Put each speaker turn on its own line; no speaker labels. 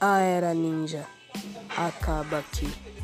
A era ninja acaba aqui.